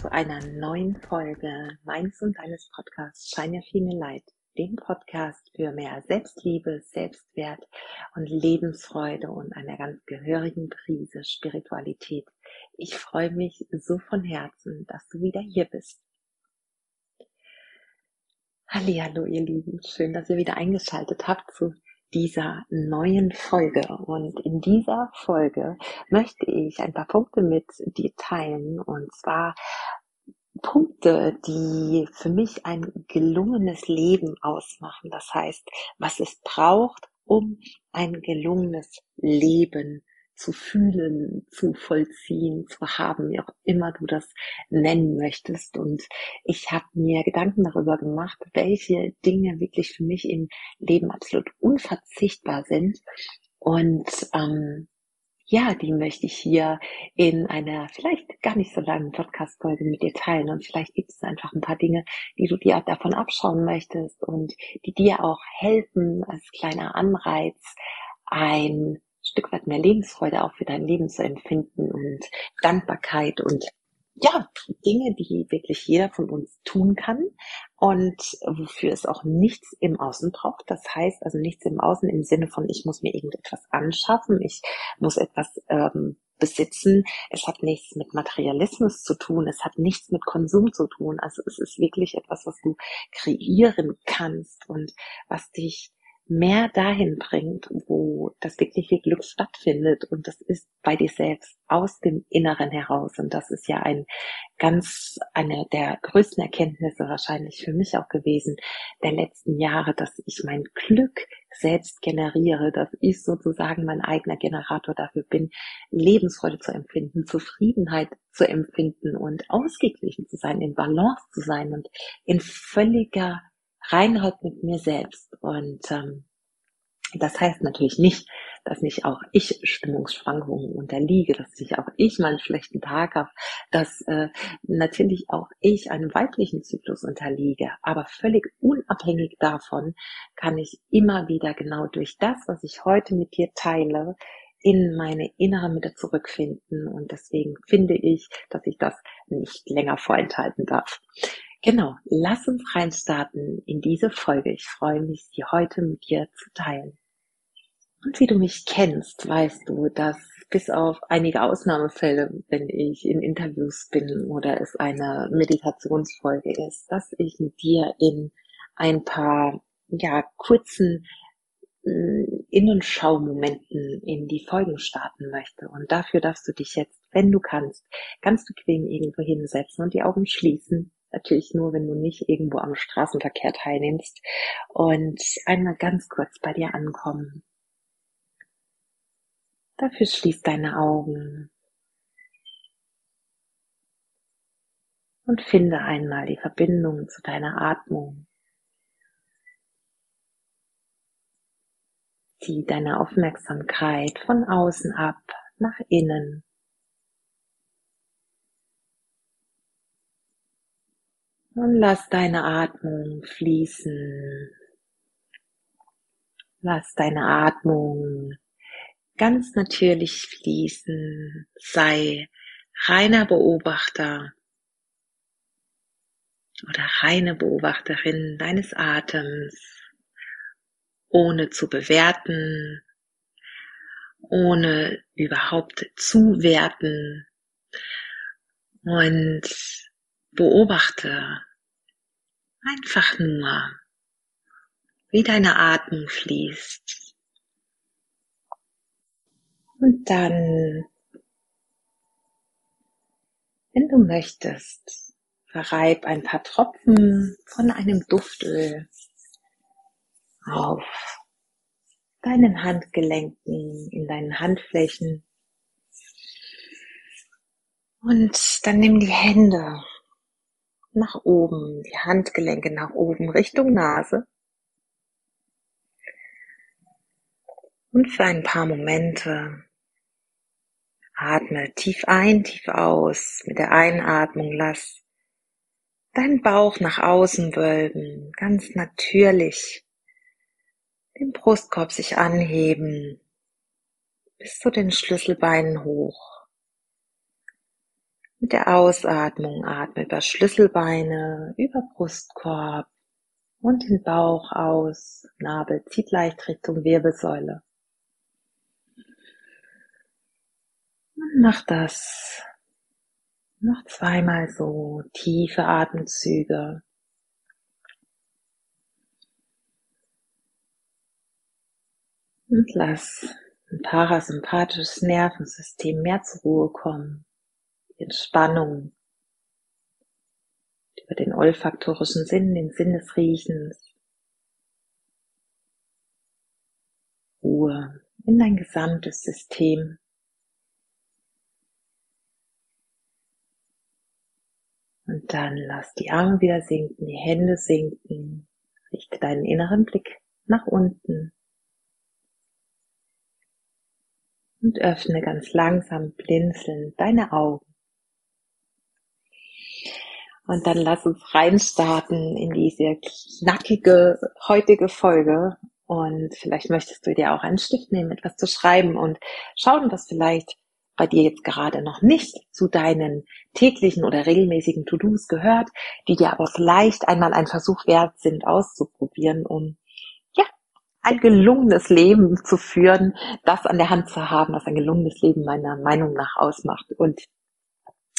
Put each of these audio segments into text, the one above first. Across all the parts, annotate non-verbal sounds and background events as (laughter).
Zu einer neuen Folge meines und deines Podcasts Shine Your Female Light, dem Podcast für mehr Selbstliebe, Selbstwert und Lebensfreude und einer ganz gehörigen Prise Spiritualität. Ich freue mich so von Herzen, dass du wieder hier bist. Hallo, ihr Lieben, schön, dass ihr wieder eingeschaltet habt zu dieser neuen Folge. Und in dieser Folge möchte ich ein paar Punkte mit dir teilen. Und zwar Punkte, die für mich ein gelungenes Leben ausmachen. Das heißt, was es braucht, um ein gelungenes Leben zu fühlen, zu vollziehen, zu haben, wie auch immer du das nennen möchtest. Und ich habe mir Gedanken darüber gemacht, welche Dinge wirklich für mich im Leben absolut unverzichtbar sind. Und ähm, ja, die möchte ich hier in einer vielleicht gar nicht so langen Podcast-Folge mit dir teilen. Und vielleicht gibt es einfach ein paar Dinge, die du dir davon abschauen möchtest und die dir auch helfen als kleiner Anreiz, ein Stück weit mehr Lebensfreude auch für dein Leben zu empfinden und Dankbarkeit und ja, Dinge, die wirklich jeder von uns tun kann und wofür es auch nichts im Außen braucht. Das heißt also nichts im Außen im Sinne von, ich muss mir irgendetwas anschaffen, ich muss etwas ähm, besitzen. Es hat nichts mit Materialismus zu tun, es hat nichts mit Konsum zu tun. Also es ist wirklich etwas, was du kreieren kannst und was dich mehr dahin bringt, wo das wirkliche Glück stattfindet. Und das ist bei dir selbst aus dem Inneren heraus. Und das ist ja ein ganz, eine der größten Erkenntnisse wahrscheinlich für mich auch gewesen der letzten Jahre, dass ich mein Glück selbst generiere, dass ich sozusagen mein eigener Generator dafür bin, Lebensfreude zu empfinden, Zufriedenheit zu empfinden und ausgeglichen zu sein, in Balance zu sein und in völliger Reinheit mit mir selbst. Und ähm, das heißt natürlich nicht, dass nicht auch ich Stimmungsschwankungen unterliege, dass nicht auch ich mal einen schlechten Tag habe, dass äh, natürlich auch ich einem weiblichen Zyklus unterliege. Aber völlig unabhängig davon kann ich immer wieder genau durch das, was ich heute mit dir teile, in meine innere Mitte zurückfinden. Und deswegen finde ich, dass ich das nicht länger vorenthalten darf. Genau, lass uns reinstarten in diese Folge. Ich freue mich, sie heute mit dir zu teilen. Und wie du mich kennst, weißt du, dass bis auf einige Ausnahmefälle, wenn ich in Interviews bin oder es eine Meditationsfolge ist, dass ich mit dir in ein paar, ja, kurzen äh, Innenschaumomenten in die Folgen starten möchte. Und dafür darfst du dich jetzt, wenn du kannst, ganz bequem irgendwo hinsetzen und die Augen schließen Natürlich nur, wenn du nicht irgendwo am Straßenverkehr teilnimmst. Und einmal ganz kurz bei dir ankommen. Dafür schließ deine Augen. Und finde einmal die Verbindung zu deiner Atmung. Zieh deine Aufmerksamkeit von außen ab nach innen. Und lass deine Atmung fließen. Lass deine Atmung ganz natürlich fließen. Sei reiner Beobachter oder reine Beobachterin deines Atems, ohne zu bewerten, ohne überhaupt zu werten und beobachte Einfach nur, wie deine Atmung fließt. Und dann, wenn du möchtest, verreib ein paar Tropfen von einem Duftöl auf deinen Handgelenken, in deinen Handflächen. Und dann nimm die Hände nach oben, die Handgelenke nach oben Richtung Nase. Und für ein paar Momente atme tief ein, tief aus. Mit der Einatmung lass deinen Bauch nach außen wölben, ganz natürlich. Den Brustkorb sich anheben, bis zu den Schlüsselbeinen hoch. Mit der Ausatmung atme über Schlüsselbeine, über Brustkorb und den Bauch aus. Nabel zieht leicht Richtung Wirbelsäule. Mach das noch zweimal so tiefe Atemzüge. Und lass ein parasympathisches Nervensystem mehr zur Ruhe kommen. Die Entspannung über den olfaktorischen Sinn, den Sinn des Riechens. Ruhe in dein gesamtes System. Und dann lass die Arme wieder sinken, die Hände sinken. Richte deinen inneren Blick nach unten. Und öffne ganz langsam blinzelnd deine Augen. Und dann lass uns reinstarten in diese knackige heutige Folge. Und vielleicht möchtest du dir auch einen Stift nehmen, etwas zu schreiben und schauen, was vielleicht bei dir jetzt gerade noch nicht zu deinen täglichen oder regelmäßigen To-Dos gehört, die dir aber vielleicht einmal ein Versuch wert sind, auszuprobieren, um ja, ein gelungenes Leben zu führen, das an der Hand zu haben, was ein gelungenes Leben meiner Meinung nach ausmacht. Und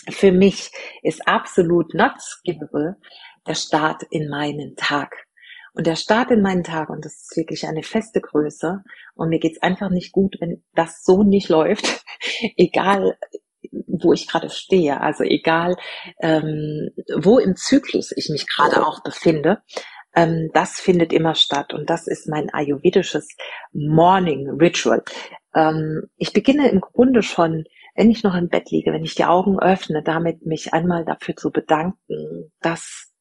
für mich ist absolut not skippable der Start in meinen Tag. Und der Start in meinen Tag, und das ist wirklich eine feste Größe, und mir geht's einfach nicht gut, wenn das so nicht läuft, egal wo ich gerade stehe, also egal ähm, wo im Zyklus ich mich gerade auch befinde, ähm, das findet immer statt und das ist mein ayurvedisches Morning Ritual. Ähm, ich beginne im Grunde schon wenn ich noch im Bett liege, wenn ich die Augen öffne, damit mich einmal dafür zu bedanken, dass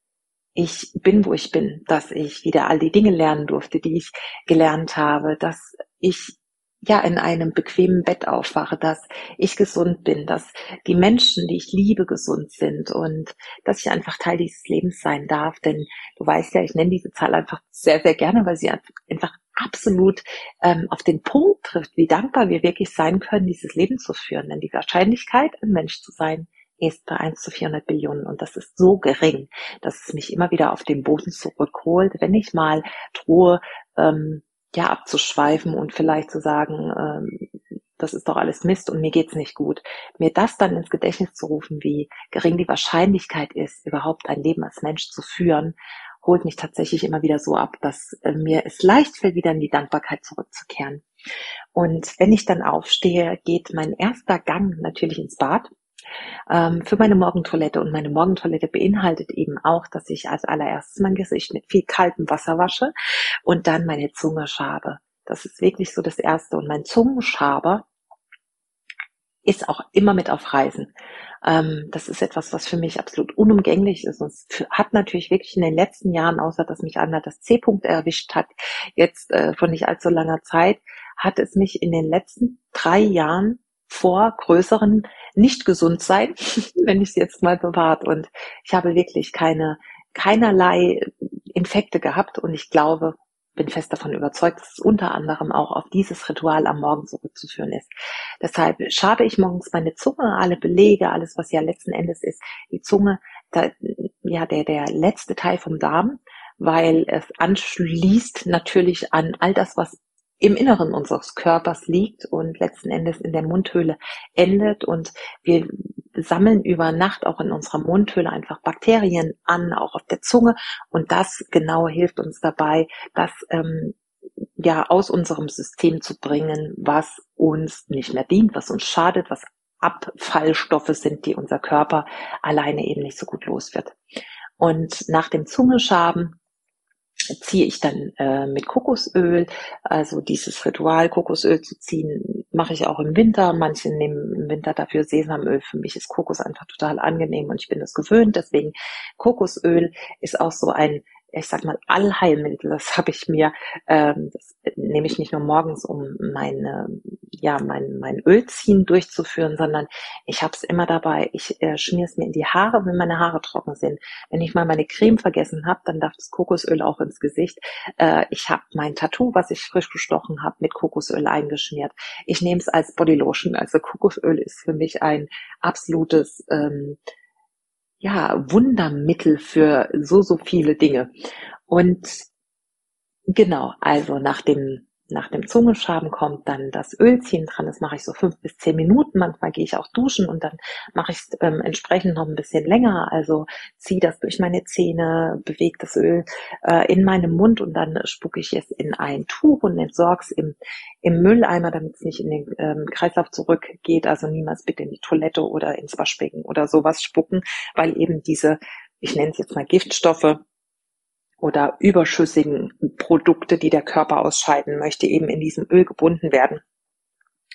ich bin, wo ich bin, dass ich wieder all die Dinge lernen durfte, die ich gelernt habe, dass ich ja in einem bequemen Bett aufwache, dass ich gesund bin, dass die Menschen, die ich liebe, gesund sind und dass ich einfach Teil dieses Lebens sein darf. Denn du weißt ja, ich nenne diese Zahl einfach sehr, sehr gerne, weil sie einfach absolut ähm, auf den Punkt trifft, wie dankbar wir wirklich sein können, dieses Leben zu führen. Denn die Wahrscheinlichkeit, ein Mensch zu sein, ist bei 1 zu 400 Billionen und das ist so gering, dass es mich immer wieder auf den Boden zurückholt, wenn ich mal drohe, ähm, ja, abzuschweifen und vielleicht zu sagen, ähm, das ist doch alles Mist und mir geht's nicht gut. Mir das dann ins Gedächtnis zu rufen, wie gering die Wahrscheinlichkeit ist, überhaupt ein Leben als Mensch zu führen, holt mich tatsächlich immer wieder so ab, dass äh, mir es leicht fällt, wieder in die Dankbarkeit zurückzukehren. Und wenn ich dann aufstehe, geht mein erster Gang natürlich ins Bad ähm, für meine Morgentoilette. Und meine Morgentoilette beinhaltet eben auch, dass ich als allererstes mein Gesicht mit viel kaltem Wasser wasche und dann meine Zunge schabe. Das ist wirklich so das Erste. Und mein Zungenschaber ist auch immer mit auf Reisen. Ähm, das ist etwas, was für mich absolut unumgänglich ist. Und es hat natürlich wirklich in den letzten Jahren, außer dass mich einmal das C-Punkt erwischt hat, jetzt äh, vor nicht allzu langer Zeit, hat es mich in den letzten drei Jahren vor größeren nicht gesund sein, (laughs) wenn ich es jetzt mal bewahrt. Und ich habe wirklich keine, keinerlei Infekte gehabt und ich glaube, bin fest davon überzeugt, dass es unter anderem auch auf dieses Ritual am Morgen zurückzuführen ist. Deshalb schabe ich morgens meine Zunge, alle Belege, alles, was ja letzten Endes ist, die Zunge, da, ja, der, der letzte Teil vom Darm, weil es anschließt natürlich an all das, was im Inneren unseres Körpers liegt und letzten Endes in der Mundhöhle endet und wir sammeln über Nacht auch in unserer Mundhöhle einfach Bakterien an, auch auf der Zunge und das genau hilft uns dabei, das ähm, ja aus unserem System zu bringen, was uns nicht mehr dient, was uns schadet, was Abfallstoffe sind, die unser Körper alleine eben nicht so gut los wird. Und nach dem Zungeschaben ziehe ich dann äh, mit Kokosöl. Also dieses Ritual, Kokosöl zu ziehen, mache ich auch im Winter. Manche nehmen im Winter dafür Sesamöl. Für mich ist Kokos einfach total angenehm und ich bin das gewöhnt. Deswegen Kokosöl ist auch so ein ich sag mal, Allheilmittel, das habe ich mir, ähm, das nehme ich nicht nur morgens, um meine ja mein mein Ölziehen durchzuführen, sondern ich habe es immer dabei. Ich äh, schmier es mir in die Haare, wenn meine Haare trocken sind. Wenn ich mal meine Creme vergessen habe, dann darf das Kokosöl auch ins Gesicht. Äh, ich habe mein Tattoo, was ich frisch gestochen habe, mit Kokosöl eingeschmiert. Ich nehme es als Bodylotion. Also Kokosöl ist für mich ein absolutes ähm, ja, Wundermittel für so, so viele Dinge. Und genau, also nach dem nach dem Zungenschaben kommt dann das Ölziehen dran. Das mache ich so fünf bis zehn Minuten. Manchmal gehe ich auch duschen und dann mache ich es ähm, entsprechend noch ein bisschen länger. Also ziehe das durch meine Zähne, bewege das Öl äh, in meinem Mund und dann spucke ich es in ein Tuch und entsorge es im, im Mülleimer, damit es nicht in den ähm, Kreislauf zurückgeht. Also niemals bitte in die Toilette oder ins Waschbecken oder sowas spucken, weil eben diese, ich nenne es jetzt mal Giftstoffe, oder überschüssigen Produkte, die der Körper ausscheiden möchte, eben in diesem Öl gebunden werden.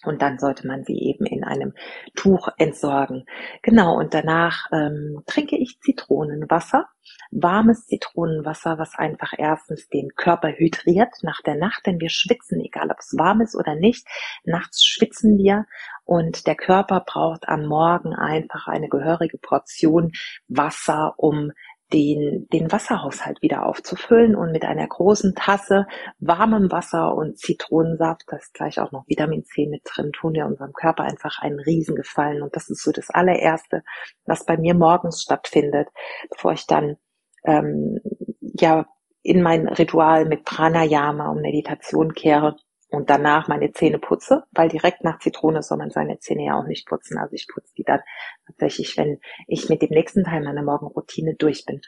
Und dann sollte man sie eben in einem Tuch entsorgen. Genau, und danach ähm, trinke ich Zitronenwasser, warmes Zitronenwasser, was einfach erstens den Körper hydriert nach der Nacht, denn wir schwitzen, egal ob es warm ist oder nicht. Nachts schwitzen wir und der Körper braucht am Morgen einfach eine gehörige Portion Wasser, um den, den Wasserhaushalt wieder aufzufüllen und mit einer großen Tasse warmem Wasser und Zitronensaft, da ist gleich auch noch Vitamin C mit drin, tun wir unserem Körper einfach einen Riesengefallen. Und das ist so das allererste, was bei mir morgens stattfindet, bevor ich dann ähm, ja in mein Ritual mit Pranayama und Meditation kehre und danach meine Zähne putze, weil direkt nach Zitrone soll man seine Zähne ja auch nicht putzen. Also ich putze die dann tatsächlich, wenn ich mit dem nächsten Teil meiner Morgenroutine durch bin.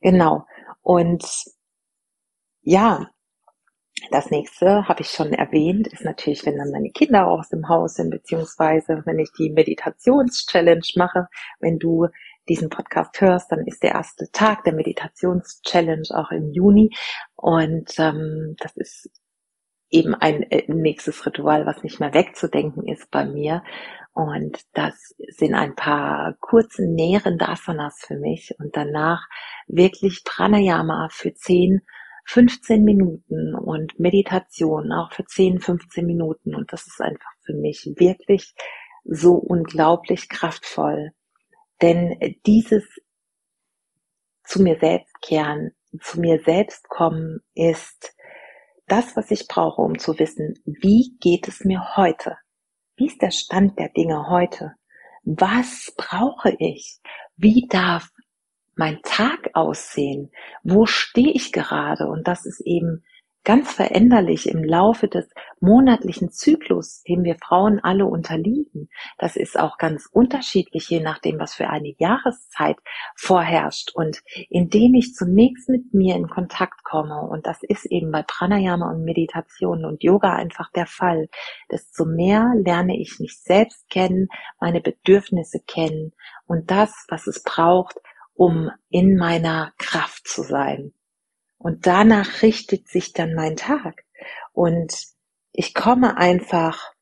Genau. Und ja, das nächste habe ich schon erwähnt, ist natürlich, wenn dann meine Kinder aus dem Haus sind, beziehungsweise wenn ich die Meditations-Challenge mache, wenn du diesen Podcast hörst, dann ist der erste Tag der Meditations-Challenge auch im Juni. Und ähm, das ist eben ein äh, nächstes Ritual, was nicht mehr wegzudenken ist bei mir. Und das sind ein paar kurze nährende Asanas für mich und danach wirklich Pranayama für 10, 15 Minuten und Meditation auch für 10, 15 Minuten. Und das ist einfach für mich wirklich so unglaublich kraftvoll. Denn dieses zu mir selbst kehren, zu mir selbst kommen ist das, was ich brauche, um zu wissen, wie geht es mir heute? Wie ist der Stand der Dinge heute? Was brauche ich? Wie darf mein Tag aussehen? Wo stehe ich gerade? Und das ist eben ganz veränderlich im Laufe des monatlichen Zyklus, dem wir Frauen alle unterliegen. Das ist auch ganz unterschiedlich, je nachdem, was für eine Jahreszeit vorherrscht. Und indem ich zunächst mit mir in Kontakt komme, und das ist eben bei Pranayama und Meditation und Yoga einfach der Fall, desto mehr lerne ich mich selbst kennen, meine Bedürfnisse kennen und das, was es braucht, um in meiner Kraft zu sein. Und danach richtet sich dann mein Tag. Und ich komme einfach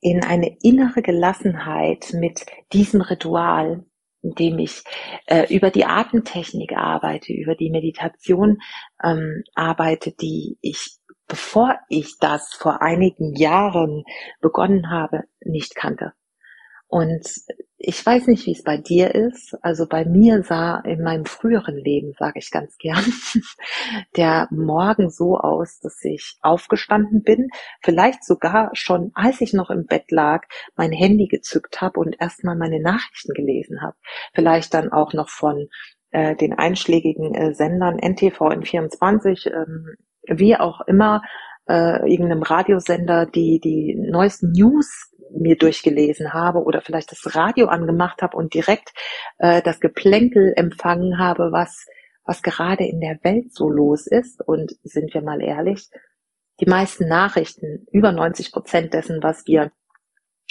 in eine innere Gelassenheit mit diesem Ritual, indem ich äh, über die Atemtechnik arbeite, über die Meditation ähm, arbeite, die ich, bevor ich das vor einigen Jahren begonnen habe, nicht kannte. Und ich weiß nicht, wie es bei dir ist. Also bei mir sah in meinem früheren Leben, sage ich ganz gern, (laughs) der Morgen so aus, dass ich aufgestanden bin, vielleicht sogar schon, als ich noch im Bett lag, mein Handy gezückt habe und erstmal meine Nachrichten gelesen habe. Vielleicht dann auch noch von äh, den einschlägigen äh, Sendern NTV in 24, ähm, wie auch immer, äh, irgendeinem Radiosender die die neuesten News mir durchgelesen habe oder vielleicht das Radio angemacht habe und direkt äh, das Geplänkel empfangen habe, was, was gerade in der Welt so los ist. Und sind wir mal ehrlich, die meisten Nachrichten, über 90 Prozent dessen, was wir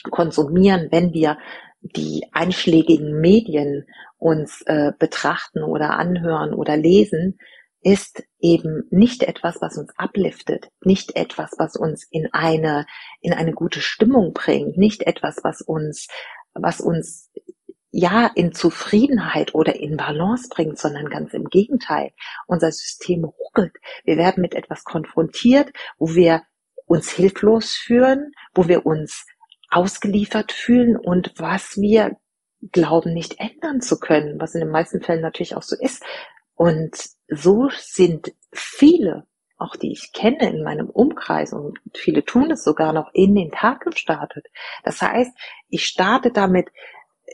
konsumieren, wenn wir die einschlägigen Medien uns äh, betrachten oder anhören oder lesen, ist eben nicht etwas, was uns abliftet, nicht etwas, was uns in eine, in eine gute Stimmung bringt, nicht etwas, was uns, was uns ja in Zufriedenheit oder in Balance bringt, sondern ganz im Gegenteil. Unser System ruckelt. Wir werden mit etwas konfrontiert, wo wir uns hilflos führen, wo wir uns ausgeliefert fühlen und was wir glauben nicht ändern zu können, was in den meisten Fällen natürlich auch so ist. Und so sind viele, auch die ich kenne in meinem Umkreis und viele tun es sogar noch in den Tag gestartet. Das heißt, ich starte damit,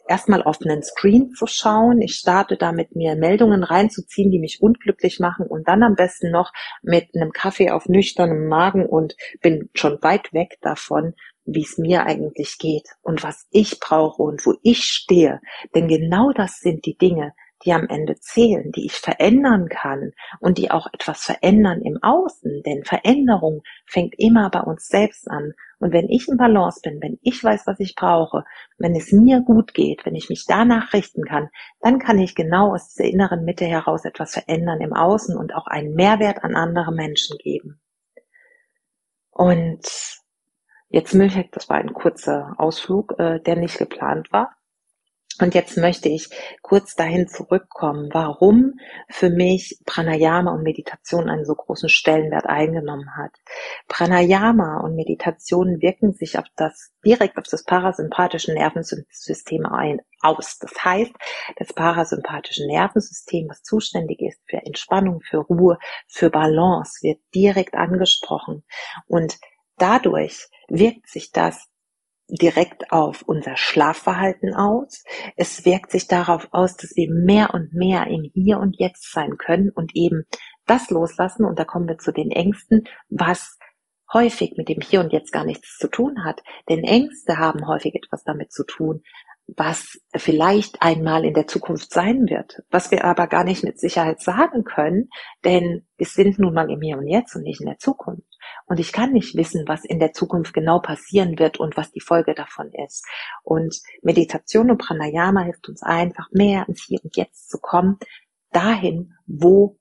erstmal auf einen Screen zu schauen. Ich starte damit, mir Meldungen reinzuziehen, die mich unglücklich machen und dann am besten noch mit einem Kaffee auf nüchternem Magen und bin schon weit weg davon, wie es mir eigentlich geht und was ich brauche und wo ich stehe. Denn genau das sind die Dinge, die am Ende zählen, die ich verändern kann und die auch etwas verändern im Außen. Denn Veränderung fängt immer bei uns selbst an. Und wenn ich in Balance bin, wenn ich weiß, was ich brauche, wenn es mir gut geht, wenn ich mich danach richten kann, dann kann ich genau aus dieser inneren Mitte heraus etwas verändern im Außen und auch einen Mehrwert an andere Menschen geben. Und jetzt möchte das war ein kurzer Ausflug, äh, der nicht geplant war. Und jetzt möchte ich kurz dahin zurückkommen, warum für mich Pranayama und Meditation einen so großen Stellenwert eingenommen hat. Pranayama und Meditation wirken sich auf das, direkt auf das parasympathische Nervensystem ein, aus. Das heißt, das parasympathische Nervensystem, was zuständig ist für Entspannung, für Ruhe, für Balance, wird direkt angesprochen. Und dadurch wirkt sich das direkt auf unser Schlafverhalten aus. Es wirkt sich darauf aus, dass wir mehr und mehr im Hier und Jetzt sein können und eben das loslassen. Und da kommen wir zu den Ängsten, was häufig mit dem Hier und Jetzt gar nichts zu tun hat. Denn Ängste haben häufig etwas damit zu tun, was vielleicht einmal in der Zukunft sein wird, was wir aber gar nicht mit Sicherheit sagen können, denn wir sind nun mal im Hier und Jetzt und nicht in der Zukunft. Und ich kann nicht wissen, was in der Zukunft genau passieren wird und was die Folge davon ist. Und Meditation und Pranayama hilft uns einfach mehr ins Hier und Jetzt zu kommen, dahin, wo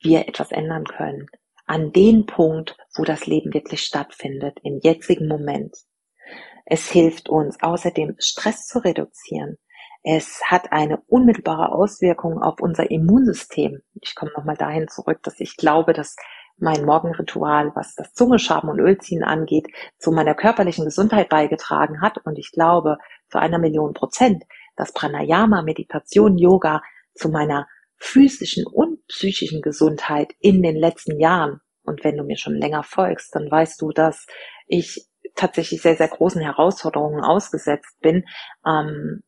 wir etwas ändern können. An den Punkt, wo das Leben wirklich stattfindet, im jetzigen Moment. Es hilft uns außerdem, Stress zu reduzieren. Es hat eine unmittelbare Auswirkung auf unser Immunsystem. Ich komme nochmal dahin zurück, dass ich glaube, dass mein Morgenritual, was das Zungeschaben und Ölziehen angeht, zu meiner körperlichen Gesundheit beigetragen hat. Und ich glaube zu einer Million Prozent, dass Pranayama, Meditation, Yoga zu meiner physischen und psychischen Gesundheit in den letzten Jahren, und wenn du mir schon länger folgst, dann weißt du, dass ich tatsächlich sehr, sehr großen Herausforderungen ausgesetzt bin, ähm,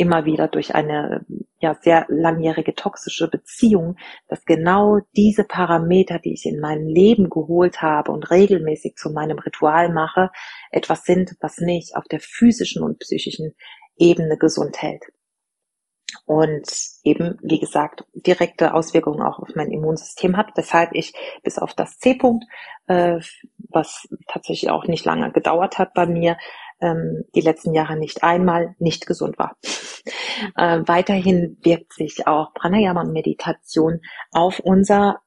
immer wieder durch eine ja sehr langjährige toxische Beziehung, dass genau diese Parameter, die ich in mein Leben geholt habe und regelmäßig zu meinem Ritual mache, etwas sind, was mich auf der physischen und psychischen Ebene gesund hält. Und eben, wie gesagt, direkte Auswirkungen auch auf mein Immunsystem hat, weshalb ich bis auf das C-Punkt, äh, was tatsächlich auch nicht lange gedauert hat bei mir, ähm, die letzten Jahre nicht einmal nicht gesund war. Äh, weiterhin wirkt sich auch Pranayama und Meditation auf unser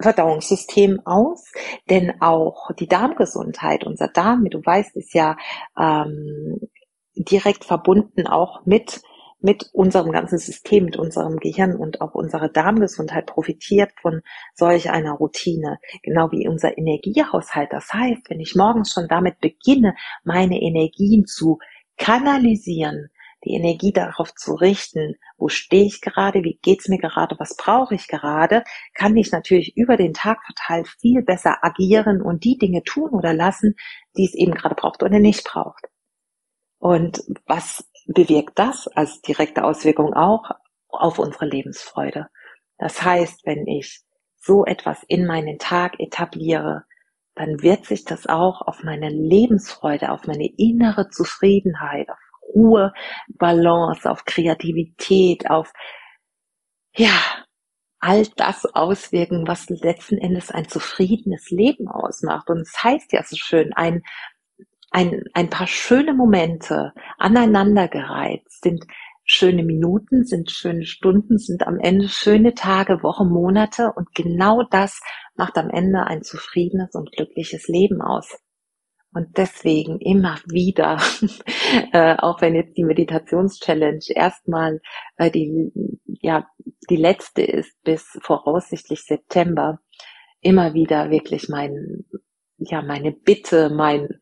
Verdauungssystem aus, denn auch die Darmgesundheit, unser Darm, wie du weißt, ist ja ähm, direkt verbunden auch mit mit unserem ganzen System, mit unserem Gehirn und auch unsere Darmgesundheit profitiert von solch einer Routine, genau wie unser Energiehaushalt. Das heißt, wenn ich morgens schon damit beginne, meine Energien zu kanalisieren, die Energie darauf zu richten, wo stehe ich gerade, wie geht's mir gerade, was brauche ich gerade, kann ich natürlich über den Tag verteilt viel besser agieren und die Dinge tun oder lassen, die es eben gerade braucht oder nicht braucht. Und was bewirkt das als direkte Auswirkung auch auf unsere Lebensfreude. Das heißt, wenn ich so etwas in meinen Tag etabliere, dann wird sich das auch auf meine Lebensfreude, auf meine innere Zufriedenheit, auf Ruhe, Balance, auf Kreativität, auf, ja, all das auswirken, was letzten Endes ein zufriedenes Leben ausmacht. Und es das heißt ja so schön, ein ein, ein paar schöne Momente aneinandergereiht sind schöne Minuten, sind schöne Stunden, sind am Ende schöne Tage, Wochen, Monate und genau das macht am Ende ein zufriedenes und glückliches Leben aus. Und deswegen immer wieder, (laughs) äh, auch wenn jetzt die Meditationschallenge erstmal äh, die, ja, die letzte ist bis voraussichtlich September, immer wieder wirklich mein, ja, meine Bitte, mein,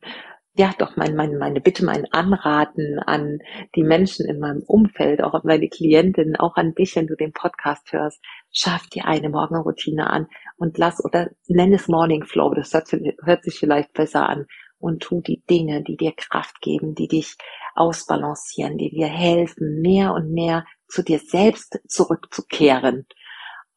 ja, doch mein, mein, meine Bitte, mein Anraten an die Menschen in meinem Umfeld, auch an meine Klientinnen, auch an dich, wenn du den Podcast hörst, schaff dir eine Morgenroutine an und lass oder nenn es Morning Flow, das hört, hört sich vielleicht besser an. Und tu die Dinge, die dir Kraft geben, die dich ausbalancieren, die dir helfen, mehr und mehr zu dir selbst zurückzukehren.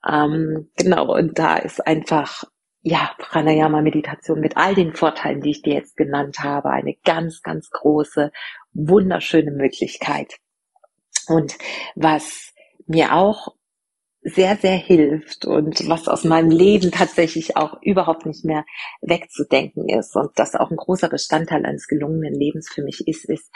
Ähm, genau, und da ist einfach ja, Pranayama-Meditation mit all den Vorteilen, die ich dir jetzt genannt habe, eine ganz, ganz große, wunderschöne Möglichkeit. Und was mir auch sehr, sehr hilft und was aus meinem Leben tatsächlich auch überhaupt nicht mehr wegzudenken ist und das auch ein großer Bestandteil eines gelungenen Lebens für mich ist, ist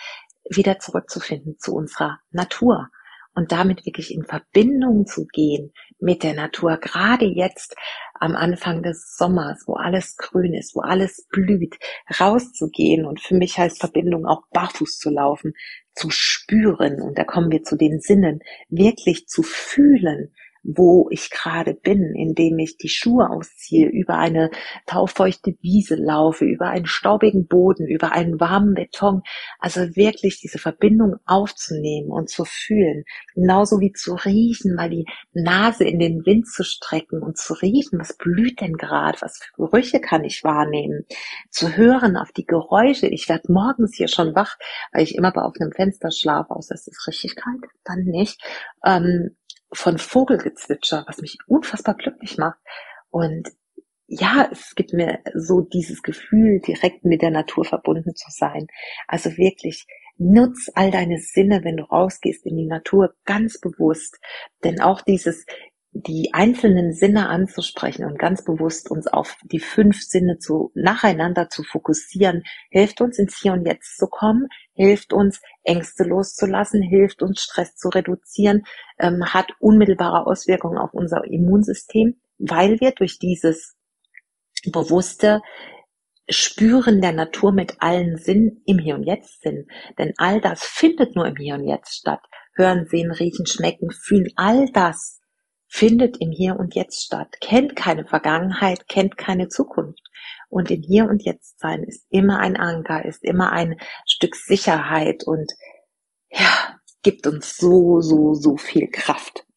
wieder zurückzufinden zu unserer Natur und damit wirklich in Verbindung zu gehen mit der Natur, gerade jetzt am Anfang des Sommers, wo alles grün ist, wo alles blüht, rauszugehen und für mich heißt Verbindung auch barfuß zu laufen, zu spüren. Und da kommen wir zu den Sinnen, wirklich zu fühlen, wo ich gerade bin, indem ich die Schuhe ausziehe, über eine taufeuchte Wiese laufe, über einen staubigen Boden, über einen warmen Beton. Also wirklich diese Verbindung aufzunehmen und zu fühlen. Genauso wie zu riechen, mal die Nase in den Wind zu strecken und zu riechen, was blüht denn gerade, was für Gerüche kann ich wahrnehmen. Zu hören auf die Geräusche. Ich werde morgens hier schon wach, weil ich immer bei offenem Fenster schlafe, außer es ist richtig kalt, dann nicht. Ähm, von Vogelgezwitscher, was mich unfassbar glücklich macht. Und ja, es gibt mir so dieses Gefühl, direkt mit der Natur verbunden zu sein. Also wirklich, nutz all deine Sinne, wenn du rausgehst in die Natur, ganz bewusst. Denn auch dieses die einzelnen Sinne anzusprechen und ganz bewusst uns auf die fünf Sinne zu, nacheinander zu fokussieren, hilft uns ins Hier und Jetzt zu kommen, hilft uns Ängste loszulassen, hilft uns Stress zu reduzieren, ähm, hat unmittelbare Auswirkungen auf unser Immunsystem, weil wir durch dieses bewusste Spüren der Natur mit allen Sinnen im Hier und Jetzt sind. Denn all das findet nur im Hier und Jetzt statt. Hören, sehen, riechen, schmecken, fühlen, all das findet im Hier und Jetzt statt, kennt keine Vergangenheit, kennt keine Zukunft. Und im Hier und Jetzt sein ist immer ein Anker, ist immer ein Stück Sicherheit und ja, gibt uns so, so, so viel Kraft.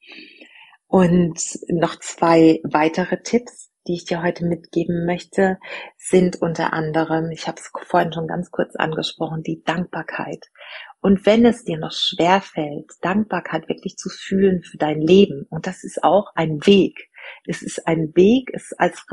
Und noch zwei weitere Tipps, die ich dir heute mitgeben möchte, sind unter anderem, ich habe es vorhin schon ganz kurz angesprochen, die Dankbarkeit. Und wenn es dir noch schwer fällt, Dankbarkeit wirklich zu fühlen für dein Leben, und das ist auch ein Weg, es ist ein Weg, es als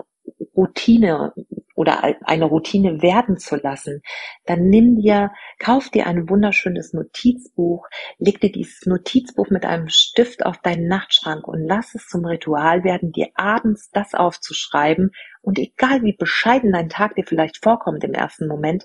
Routine oder eine Routine werden zu lassen, dann nimm dir, kauf dir ein wunderschönes Notizbuch, leg dir dieses Notizbuch mit einem Stift auf deinen Nachtschrank und lass es zum Ritual werden, dir abends das aufzuschreiben. Und egal wie bescheiden dein Tag dir vielleicht vorkommt im ersten Moment,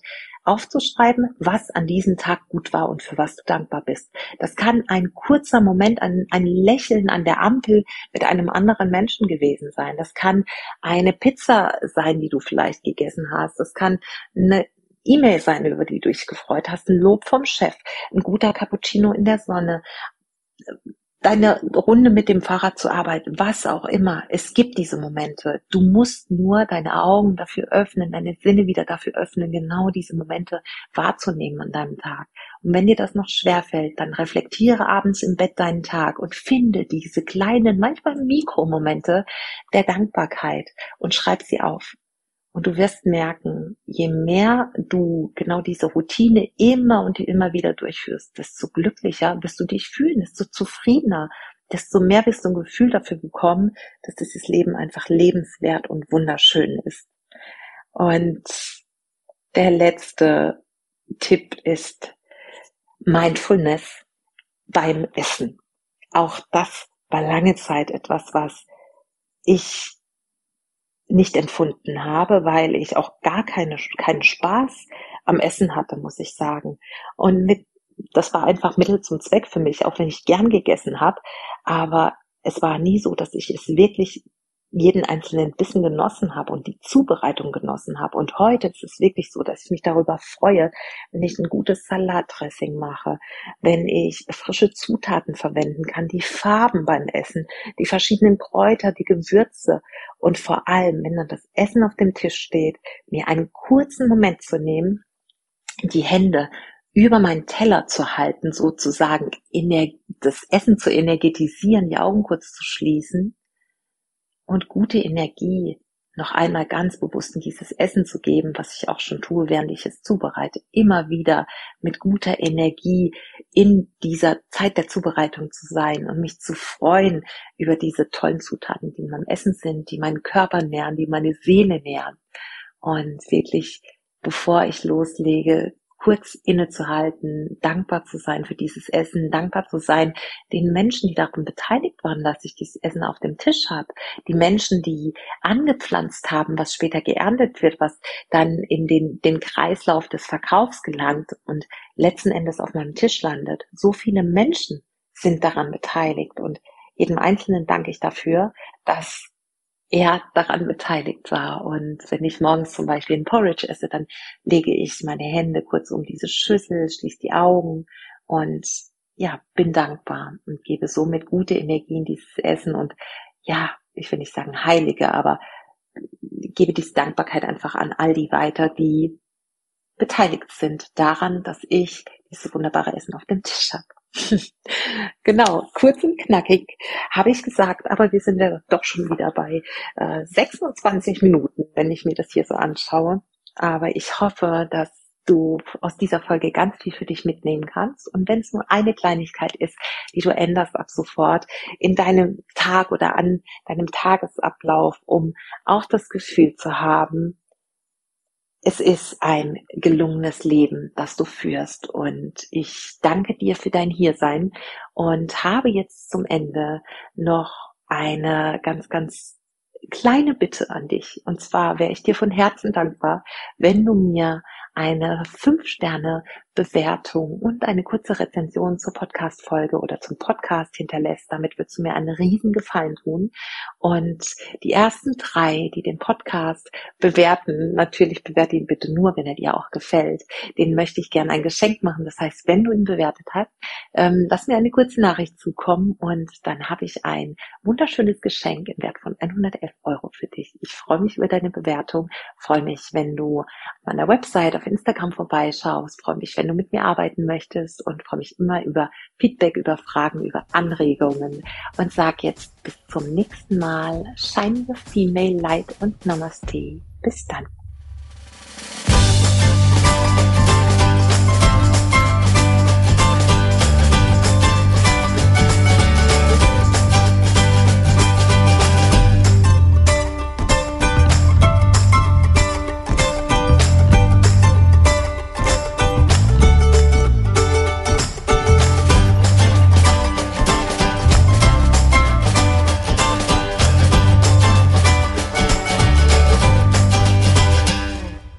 aufzuschreiben, was an diesem Tag gut war und für was du dankbar bist. Das kann ein kurzer Moment, ein, ein Lächeln an der Ampel mit einem anderen Menschen gewesen sein. Das kann eine Pizza sein, die du vielleicht gegessen hast. Das kann eine E-Mail sein, über die du dich gefreut hast, ein Lob vom Chef, ein guter Cappuccino in der Sonne, deine Runde mit dem Fahrrad zur Arbeit, was auch immer. Es gibt diese Momente. Du musst nur deine Augen dafür öffnen, deine Sinne wieder dafür öffnen, genau diese Momente wahrzunehmen an deinem Tag. Und wenn dir das noch schwer fällt, dann reflektiere abends im Bett deinen Tag und finde diese kleinen, manchmal Mikromomente der Dankbarkeit und schreib sie auf. Und du wirst merken, je mehr du genau diese Routine immer und immer wieder durchführst, desto glücklicher wirst du dich fühlen, desto zufriedener, desto mehr wirst du ein Gefühl dafür bekommen, dass dieses Leben einfach lebenswert und wunderschön ist. Und der letzte Tipp ist Mindfulness beim Essen. Auch das war lange Zeit etwas, was ich nicht empfunden habe, weil ich auch gar keine, keinen Spaß am Essen hatte, muss ich sagen. Und mit, das war einfach Mittel zum Zweck für mich, auch wenn ich gern gegessen habe. Aber es war nie so, dass ich es wirklich jeden einzelnen Bissen genossen habe und die Zubereitung genossen habe. Und heute ist es wirklich so, dass ich mich darüber freue, wenn ich ein gutes Salatdressing mache, wenn ich frische Zutaten verwenden kann, die Farben beim Essen, die verschiedenen Kräuter, die Gewürze und vor allem, wenn dann das Essen auf dem Tisch steht, mir einen kurzen Moment zu nehmen, die Hände über meinen Teller zu halten, sozusagen das Essen zu energetisieren, die Augen kurz zu schließen und gute Energie noch einmal ganz bewusst in dieses Essen zu geben, was ich auch schon tue, während ich es zubereite, immer wieder mit guter Energie in dieser Zeit der Zubereitung zu sein und mich zu freuen über diese tollen Zutaten, die in meinem Essen sind, die meinen Körper nähren, die meine Seele nähren. Und wirklich, bevor ich loslege, kurz innezuhalten, dankbar zu sein für dieses Essen, dankbar zu sein den Menschen, die daran beteiligt waren, dass ich dieses Essen auf dem Tisch habe, die Menschen, die angepflanzt haben, was später geerntet wird, was dann in den, den Kreislauf des Verkaufs gelangt und letzten Endes auf meinem Tisch landet. So viele Menschen sind daran beteiligt und jedem Einzelnen danke ich dafür, dass er daran beteiligt war. Und wenn ich morgens zum Beispiel ein Porridge esse, dann lege ich meine Hände kurz um diese Schüssel, schließe die Augen und ja, bin dankbar und gebe somit gute Energie in dieses Essen und ja, ich will nicht sagen heilige, aber gebe diese Dankbarkeit einfach an all die weiter, die beteiligt sind daran, dass ich dieses wunderbare Essen auf dem Tisch habe. (laughs) genau, kurz und knackig habe ich gesagt, aber wir sind ja doch schon wieder bei äh, 26 Minuten, wenn ich mir das hier so anschaue. Aber ich hoffe, dass du aus dieser Folge ganz viel für dich mitnehmen kannst. Und wenn es nur eine Kleinigkeit ist, die du änderst ab sofort in deinem Tag oder an deinem Tagesablauf, um auch das Gefühl zu haben, es ist ein gelungenes Leben, das du führst. Und ich danke dir für dein Hiersein und habe jetzt zum Ende noch eine ganz, ganz kleine Bitte an dich. Und zwar wäre ich dir von Herzen dankbar, wenn du mir eine 5-Sterne-Bewertung und eine kurze Rezension zur Podcast-Folge oder zum Podcast hinterlässt. Damit würdest du mir einen riesen Gefallen tun. Und die ersten drei, die den Podcast bewerten, natürlich bewerte ihn bitte nur, wenn er dir auch gefällt. Den möchte ich gerne ein Geschenk machen. Das heißt, wenn du ihn bewertet hast, ähm, lass mir eine kurze Nachricht zukommen und dann habe ich ein wunderschönes Geschenk im Wert von 111 Euro für dich. Ich freue mich über deine Bewertung, freue mich, wenn du auf meiner Website auf Instagram vorbeischaust. Freue mich, wenn du mit mir arbeiten möchtest und freue mich immer über Feedback, über Fragen, über Anregungen und sag jetzt bis zum nächsten Mal. Shine your female light und Namaste. Bis dann.